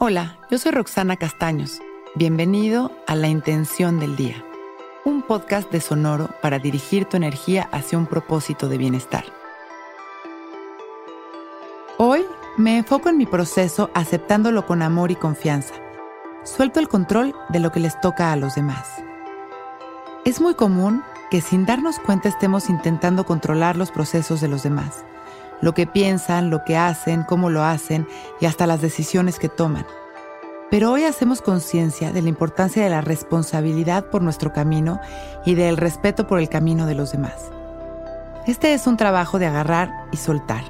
Hola, yo soy Roxana Castaños. Bienvenido a La Intención del Día, un podcast de Sonoro para dirigir tu energía hacia un propósito de bienestar. Hoy me enfoco en mi proceso aceptándolo con amor y confianza. Suelto el control de lo que les toca a los demás. Es muy común que sin darnos cuenta estemos intentando controlar los procesos de los demás, lo que piensan, lo que hacen, cómo lo hacen y hasta las decisiones que toman. Pero hoy hacemos conciencia de la importancia de la responsabilidad por nuestro camino y del respeto por el camino de los demás. Este es un trabajo de agarrar y soltar,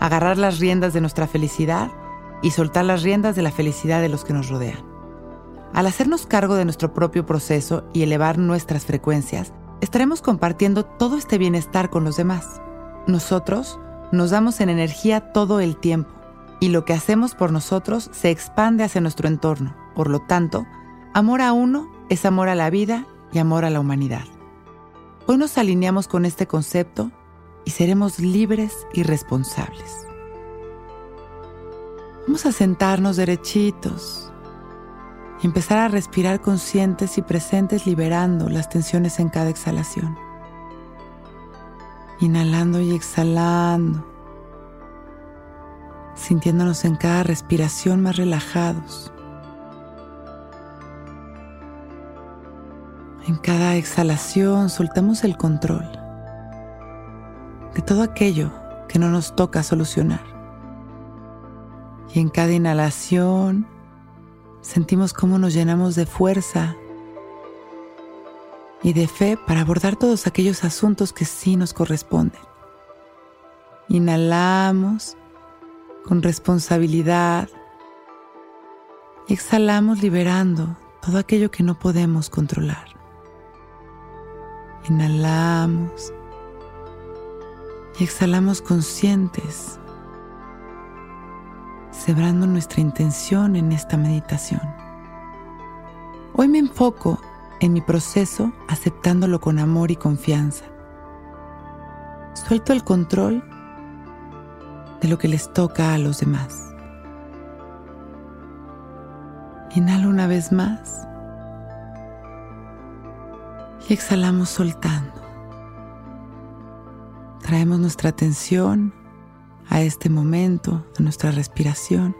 agarrar las riendas de nuestra felicidad y soltar las riendas de la felicidad de los que nos rodean. Al hacernos cargo de nuestro propio proceso y elevar nuestras frecuencias, estaremos compartiendo todo este bienestar con los demás. Nosotros nos damos en energía todo el tiempo y lo que hacemos por nosotros se expande hacia nuestro entorno. Por lo tanto, amor a uno es amor a la vida y amor a la humanidad. Hoy nos alineamos con este concepto y seremos libres y responsables. Vamos a sentarnos derechitos y empezar a respirar conscientes y presentes liberando las tensiones en cada exhalación. Inhalando y exhalando, sintiéndonos en cada respiración más relajados. En cada exhalación soltamos el control de todo aquello que no nos toca solucionar. Y en cada inhalación sentimos cómo nos llenamos de fuerza y de fe para abordar todos aquellos asuntos que sí nos corresponden. Inhalamos con responsabilidad y exhalamos liberando todo aquello que no podemos controlar. Inhalamos y exhalamos conscientes celebrando nuestra intención en esta meditación. Hoy me enfoco en mi proceso aceptándolo con amor y confianza. Suelto el control de lo que les toca a los demás. Inhalo una vez más y exhalamos soltando. Traemos nuestra atención a este momento de nuestra respiración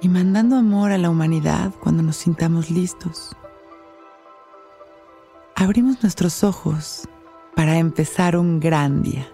y mandando amor a la humanidad cuando nos sintamos listos. Abrimos nuestros ojos para empezar un gran día.